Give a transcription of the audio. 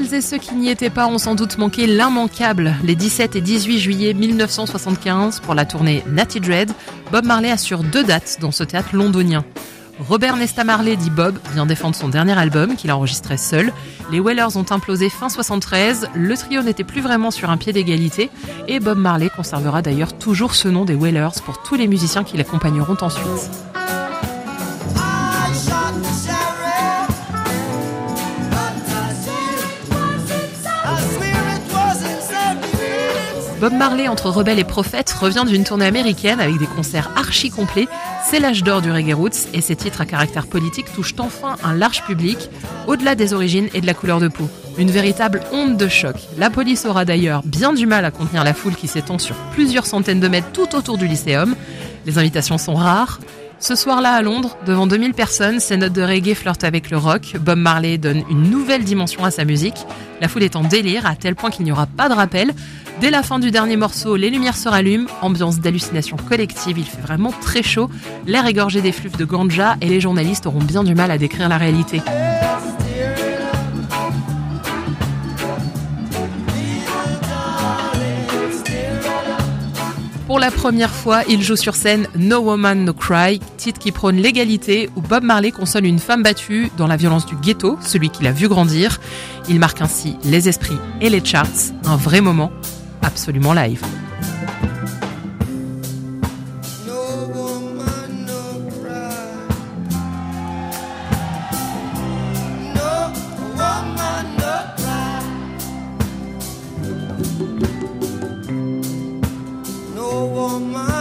Celles et ceux qui n'y étaient pas ont sans doute manqué l'immanquable. Les 17 et 18 juillet 1975, pour la tournée Natty Dread, Bob Marley assure deux dates dans ce théâtre londonien. Robert Nesta Marley, dit Bob, vient défendre son dernier album qu'il enregistrait seul. Les Wellers ont implosé fin 73, le trio n'était plus vraiment sur un pied d'égalité et Bob Marley conservera d'ailleurs toujours ce nom des Wellers pour tous les musiciens qui l'accompagneront ensuite. Bob Marley entre rebelle et prophète revient d'une tournée américaine avec des concerts archi complets. C'est l'âge d'or du reggae roots et ses titres à caractère politique touchent enfin un large public, au-delà des origines et de la couleur de peau. Une véritable onde de choc. La police aura d'ailleurs bien du mal à contenir la foule qui s'étend sur plusieurs centaines de mètres tout autour du lycéum. Les invitations sont rares. Ce soir-là à Londres, devant 2000 personnes, ses notes de reggae flirtent avec le rock. Bob Marley donne une nouvelle dimension à sa musique. La foule est en délire à tel point qu'il n'y aura pas de rappel. Dès la fin du dernier morceau, les lumières se rallument, ambiance d'hallucination collective, il fait vraiment très chaud, l'air est gorgé d'effluves de ganja et les journalistes auront bien du mal à décrire la réalité. Pour la première fois, il joue sur scène No Woman No Cry, titre qui prône l'égalité, où Bob Marley console une femme battue dans la violence du ghetto, celui qu'il a vu grandir. Il marque ainsi les esprits et les charts, un vrai moment absolument live. Woman